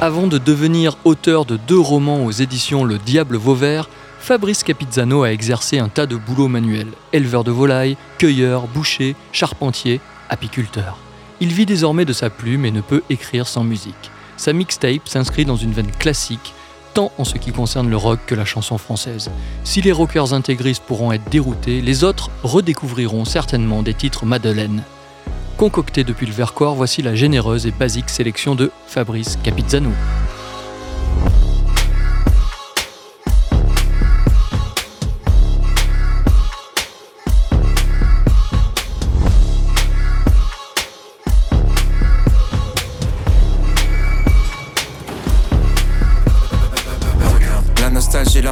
Avant de devenir auteur de deux romans aux éditions Le Diable Vauvert, Fabrice Capizzano a exercé un tas de boulots manuels éleveur de volailles, cueilleur, boucher, charpentier, apiculteur. Il vit désormais de sa plume et ne peut écrire sans musique. Sa mixtape s'inscrit dans une veine classique, tant en ce qui concerne le rock que la chanson française. Si les rockers intégristes pourront être déroutés, les autres redécouvriront certainement des titres Madeleine. Concocté depuis le Vercors, voici la généreuse et basique sélection de Fabrice Capizzano.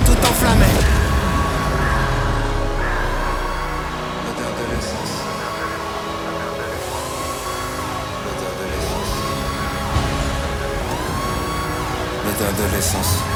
tout enflammé. L'odeur de l'essence. L'odeur de l'essence.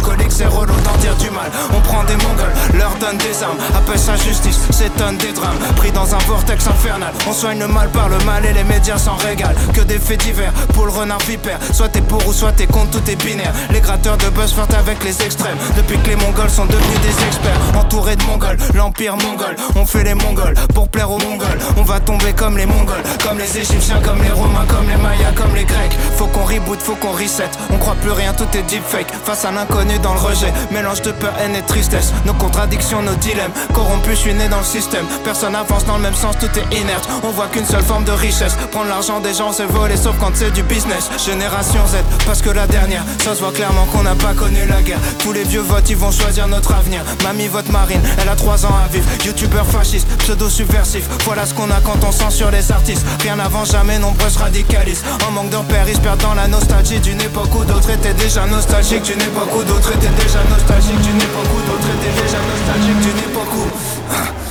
c'est relou d'en dire du mal. On prend des mongols, leur donne des armes. Appelle ça justice, s'étonne des drames. Pris dans un vortex infernal. On soigne le mal par le mal et les médias s'en régalent. Que des faits divers pour le renard vipère. Soit t'es pour ou soit t'es contre, tout est binaire. Les gratteurs de buzz flirtent avec les extrêmes. Depuis que les Mongols sont devenus des experts, entourés de Mongols, l'empire mongol. On fait les Mongols pour plaire aux Mongols. On va tomber comme les Mongols, comme les Égyptiens, comme les Romains, comme les Mayas, comme les Grecs. Faut qu'on reboot, faut qu'on reset. On croit plus rien, tout est deepfake. Face à l'inconnu dans le rejet, mélange de peur, haine et tristesse. Nos contradictions, nos dilemmes. Corrompus, je suis né dans le système. Personne avance dans le même sens, tout est inerte. On voit qu'une seule forme de richesse. Prendre l'argent des gens, c'est voler, sauf quand c'est du business. Génération Z, parce que la dernière, ça se voit clairement qu'on n'a pas connu la guerre. Tous les vieux votes, ils vont choisir notre avenir. Mamie vote marine, elle a 3 ans à vivre. Youtubeur fasciste, pseudo subversif. Voilà ce qu'on a quand on censure les artistes. Rien n'avance jamais, nombreux se. En manque de repères, ils la nostalgie d'une époque où d'autres étaient déjà nostalgiques. D'une époque d'autres étaient déjà nostalgiques. D'une époque où d'autres étaient déjà nostalgiques. D'une époque où.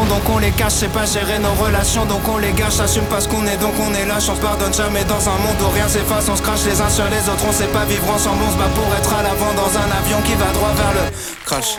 donc on les cache, c'est pas gérer nos relations, donc on les gâche, assume pas ce qu'on est, donc on est lâche, on se pardonne jamais dans un monde où rien s'efface, on se crache les uns sur les autres, on sait pas vivre ensemble, on se bat pour être à l'avant dans un avion qui va droit vers le crash.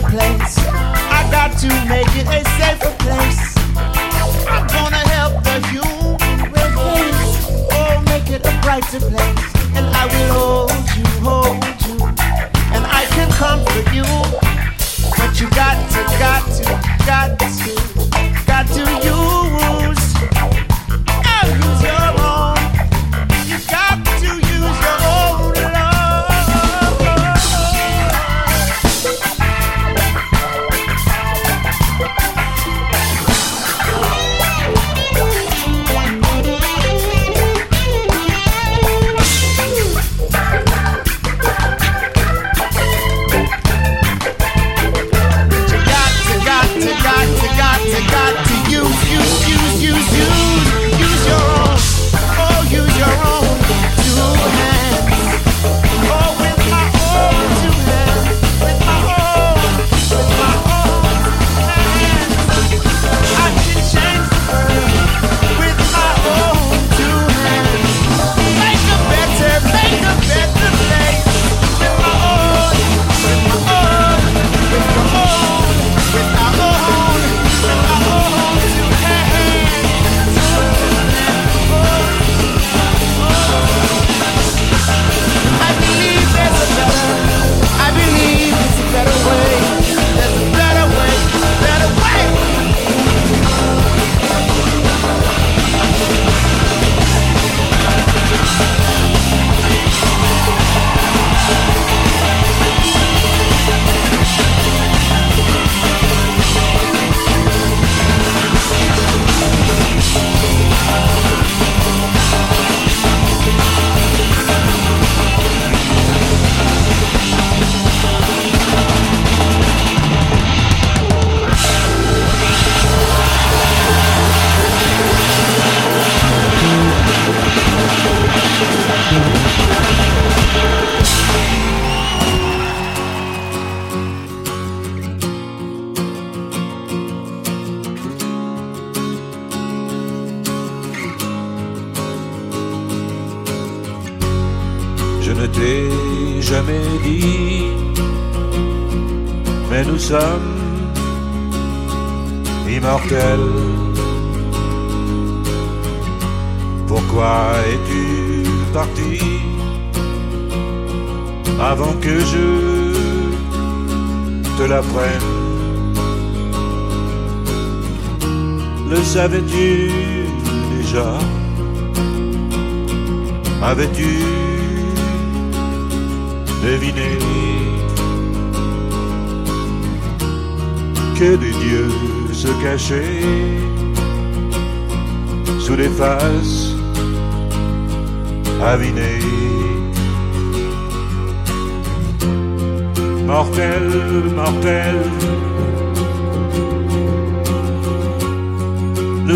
Savais-tu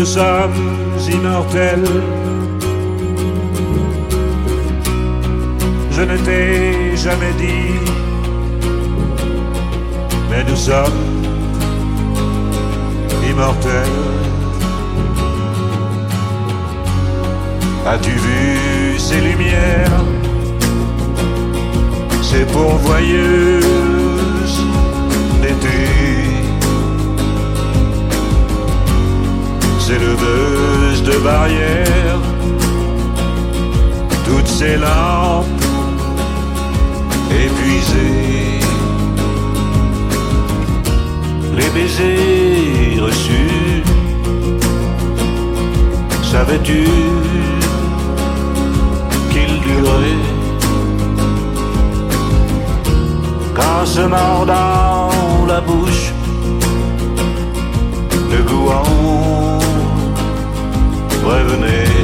nous sommes immortels. Je ne t'ai jamais dit, mais nous sommes immortels. As-tu vu ces lumières, ces pourvoyeuses d'été, ces leveuses de barrières, toutes ces lampes épuisées, les baisers reçus, savais-tu qu'ils duraient? Quand se mord dans la bouche le gouan revenait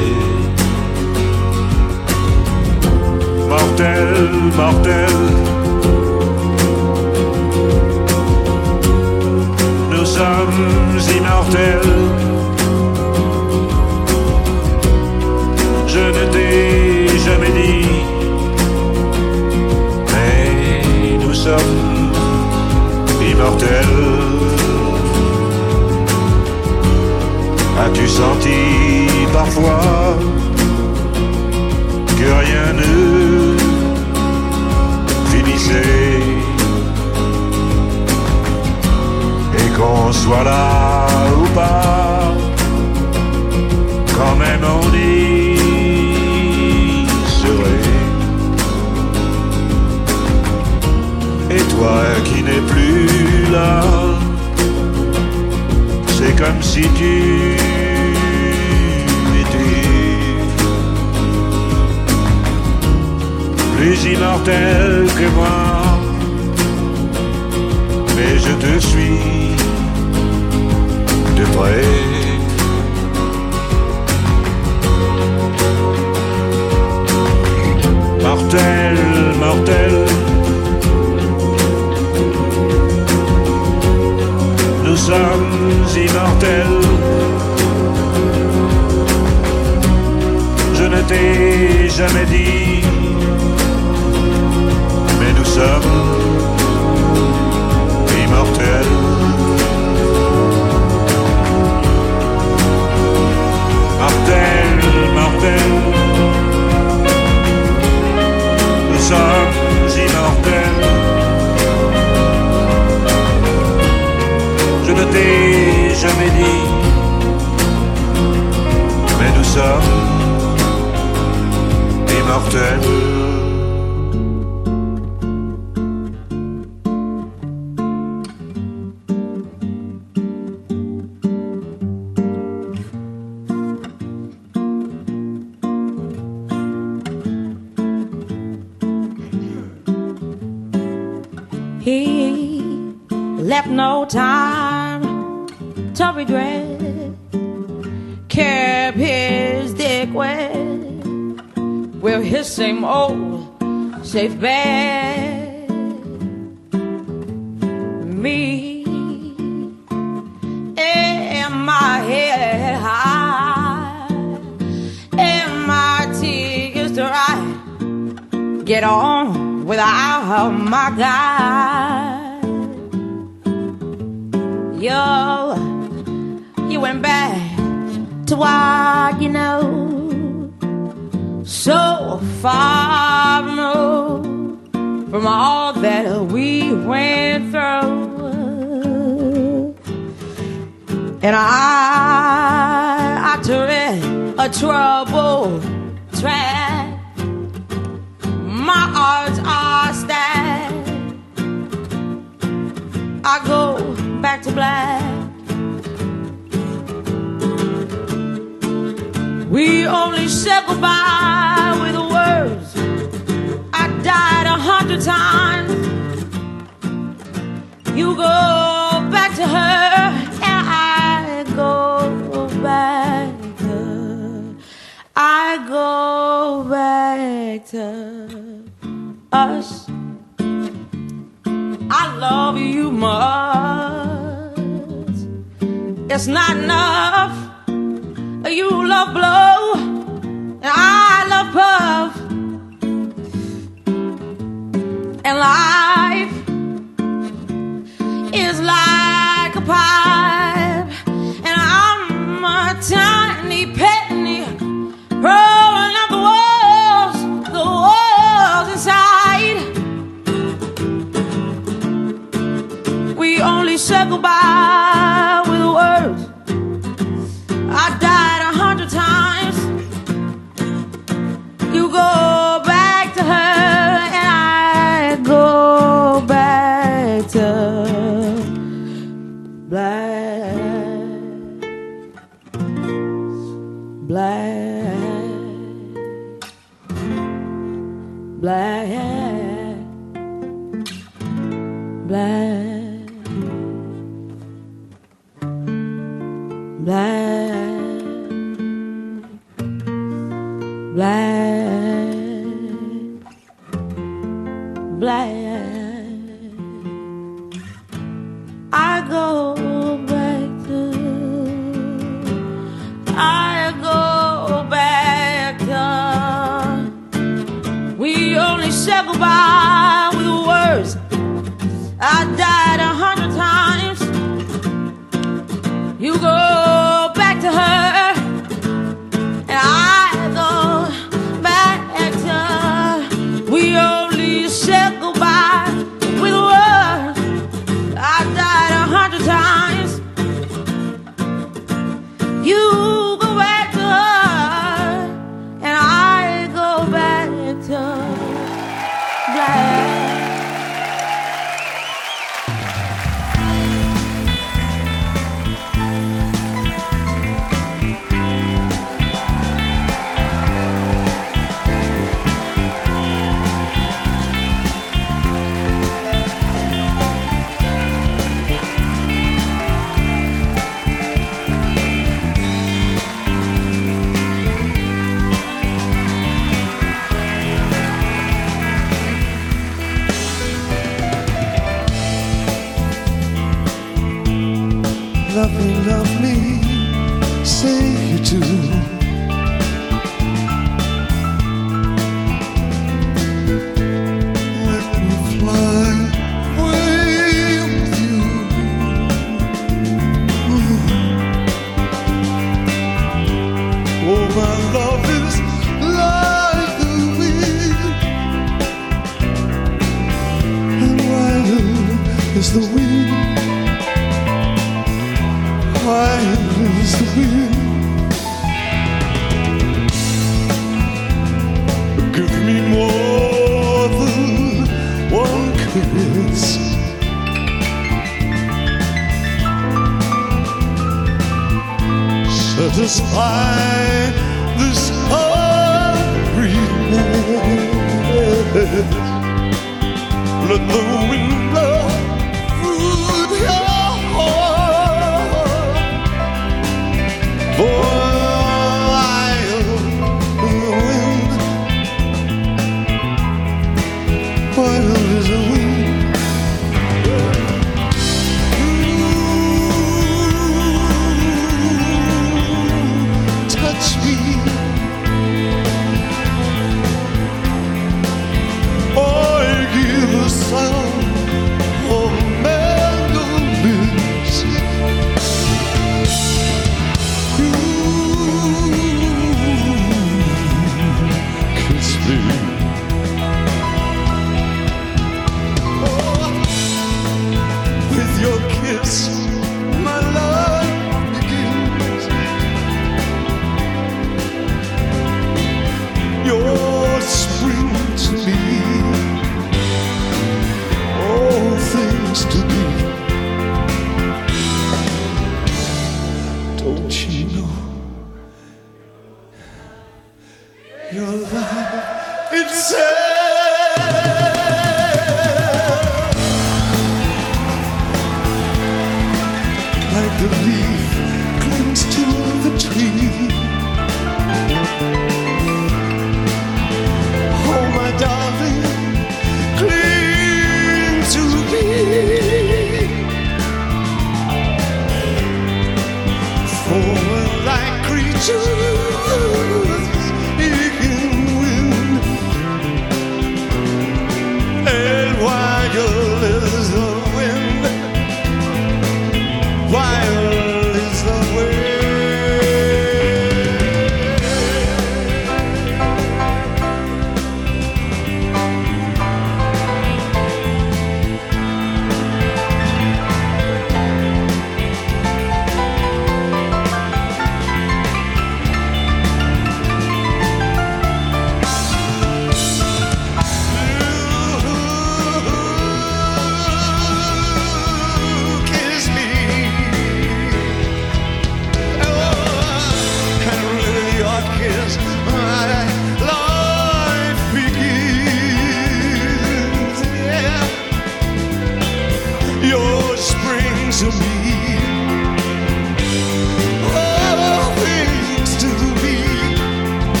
mortel, mortel. Nous sommes immortels. Je ne t'ai jamais dit, mais nous sommes immortels. As-tu senti parfois que rien ne finissait. Et qu'on soit là ou pas, with his same old safe bet. Me and my head high and my tears dry get on without my guy. Yo, you went back to what you know, so far removed from all that we went through. And I, I tread a troubled track my odds are stacked. I go back to black. We only said goodbye hundred times. You go back to her, and I go back to. I go back to us. I love you much. It's not enough. You love blow, and I love puff. And life is like a pipe, and I'm a tiny penny rolling up the walls, the walls inside. We only circle goodbye with words.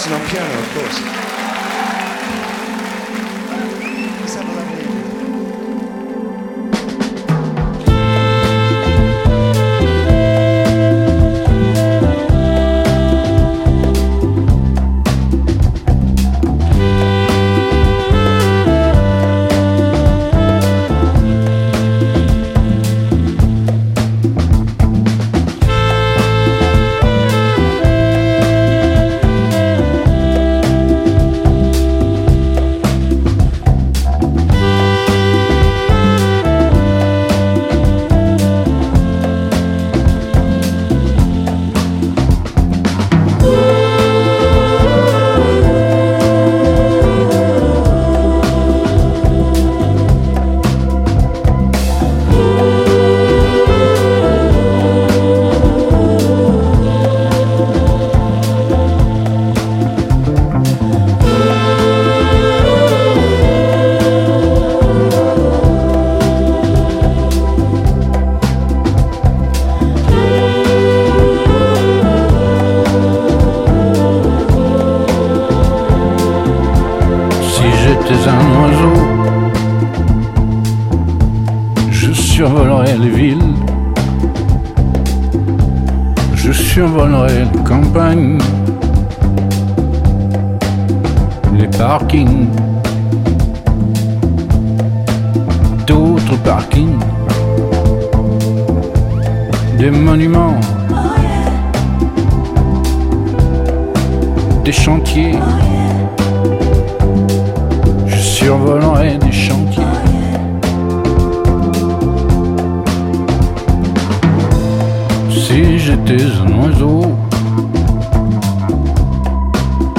Carson on piano, of course. des chantiers. Si j'étais un oiseau,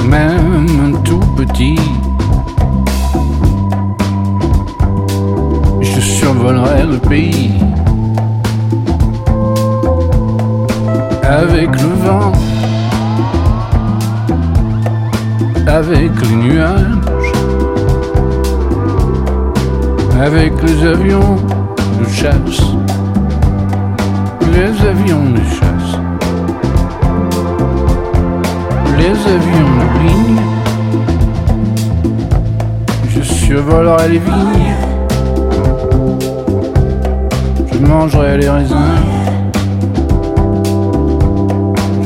même un tout petit, je survolerais le pays avec le vent, avec les nuages avec les avions de chasse. Les avions de chasse. Les avions de ligne. Je survolerai les vignes. Je mangerai les raisins.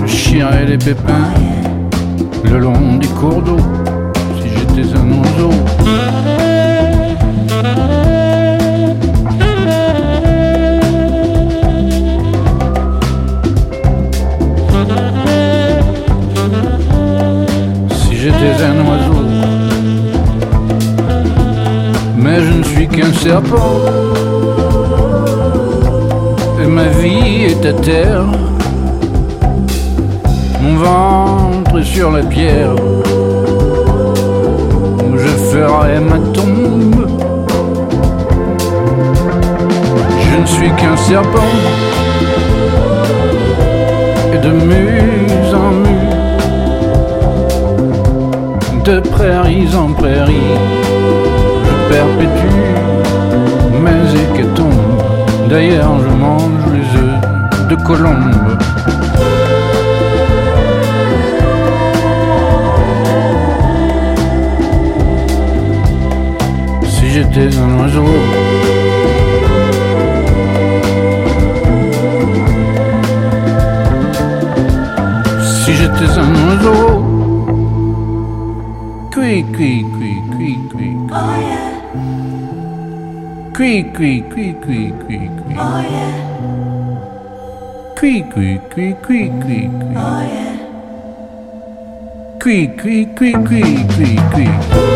Je chierai les pépins le long des cours d'eau. Si j'étais un oiseau. Et ma vie est à terre. Mon ventre est sur la pierre. Où je ferai ma tombe. Je ne suis qu'un serpent. Et de muse en muse. De prairies en prairies. Je perpétue mes hécatombes. D'ailleurs, je mange les œufs de colombe. Si j'étais un oiseau. Si j'étais un oiseau. Cui, cui, cui, cui, cui. Oh, Cree cree cree cree cree cree. Oh yeah. Cree cree cree cree cree cree. Oh yeah. Cree cree cree cree cree cree.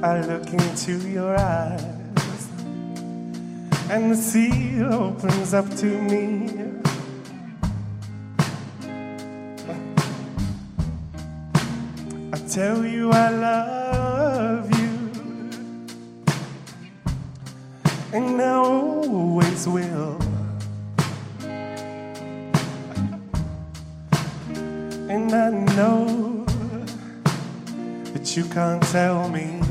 I look into your eyes, and the sea opens up to me. I tell you I love you, and I always will. And I know that you can't tell me.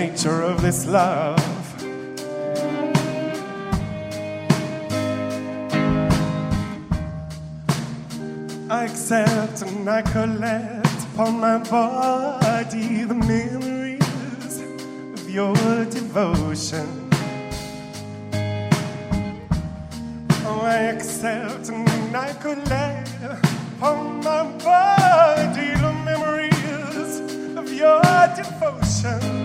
Nature of this love. I accept and I collect upon my body the memories of your devotion. Oh, I accept and I collect upon my body the memories of your devotion.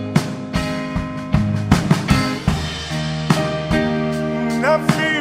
enough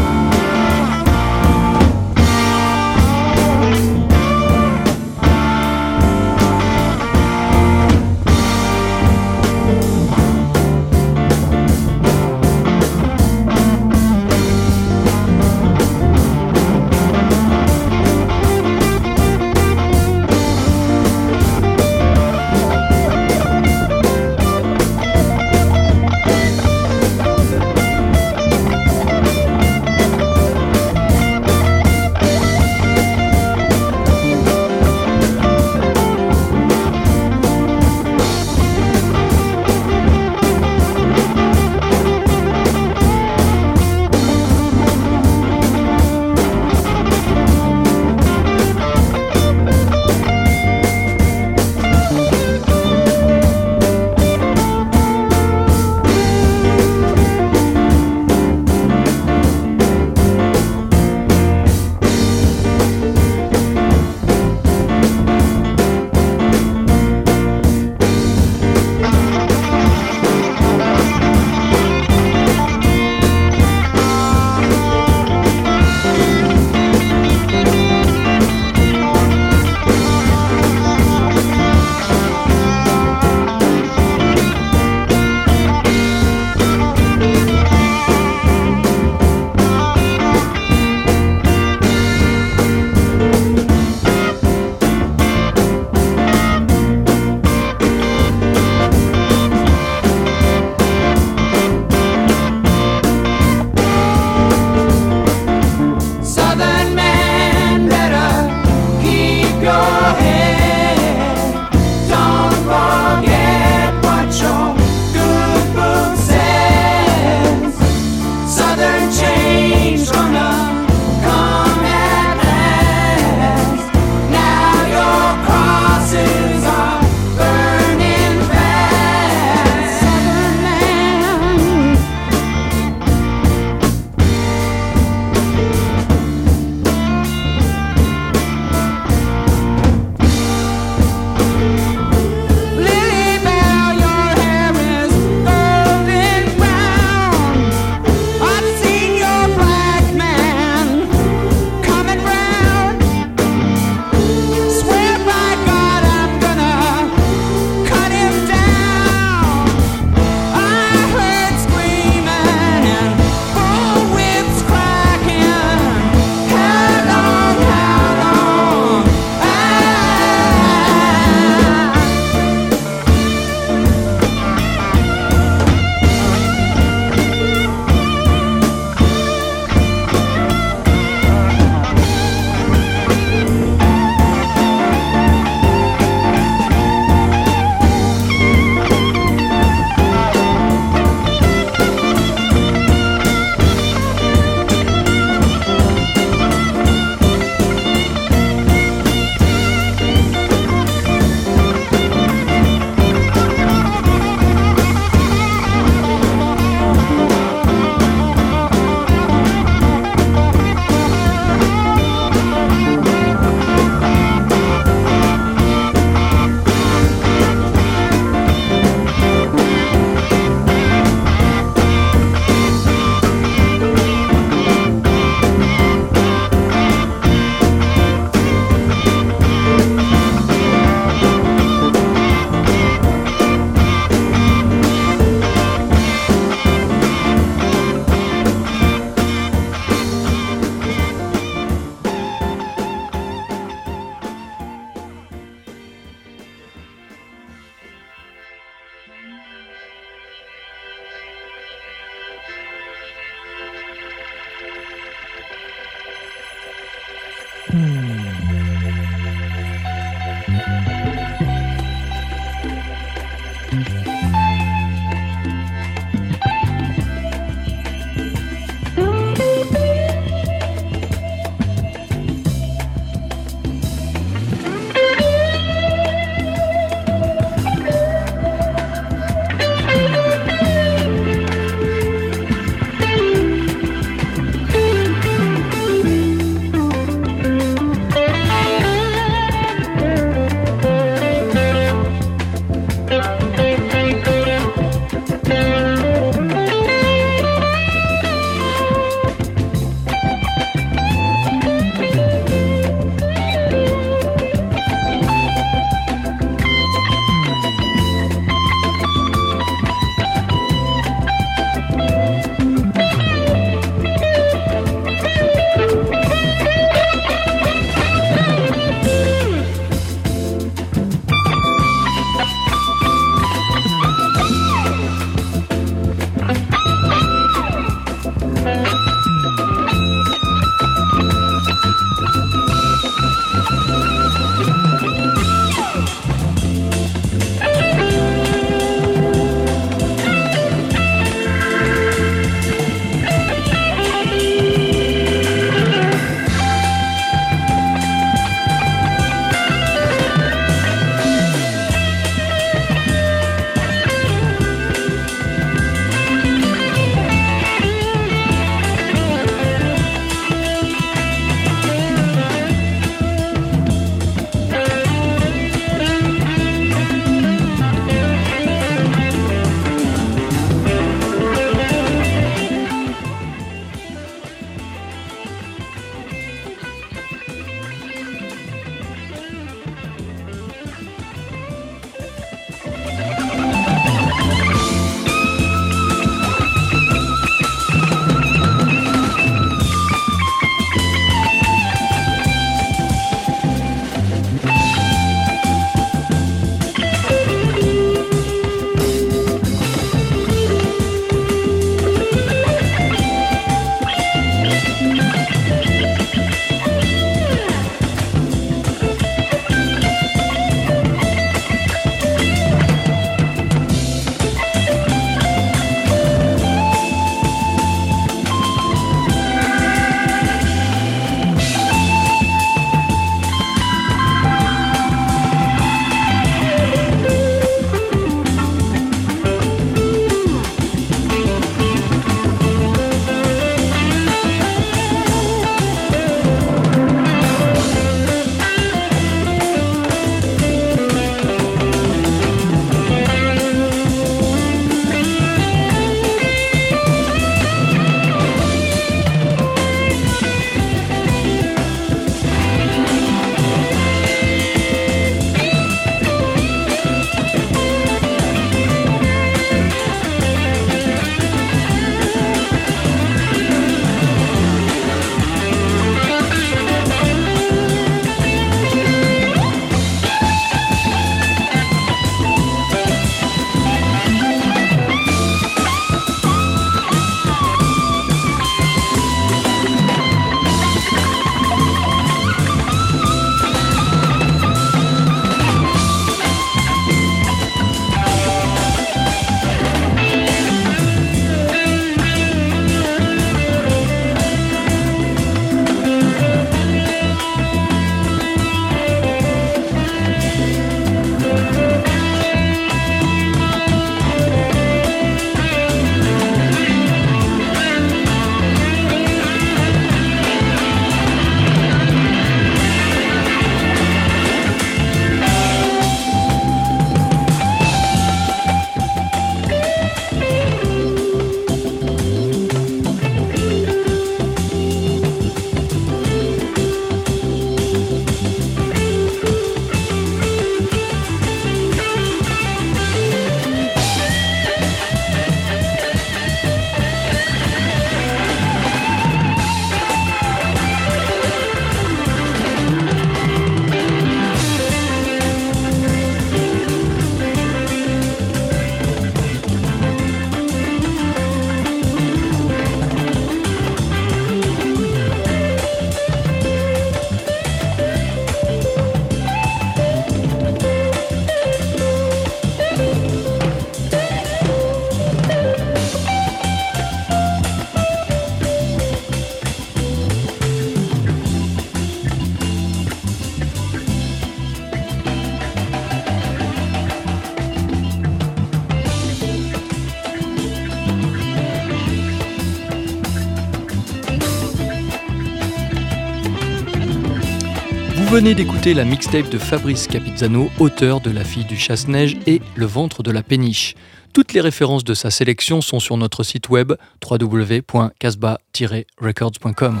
venez d'écouter la mixtape de Fabrice Capizzano, auteur de La fille du chasse-neige et Le ventre de la péniche. Toutes les références de sa sélection sont sur notre site web www.casbah-records.com.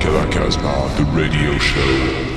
The Casbah, the radio show.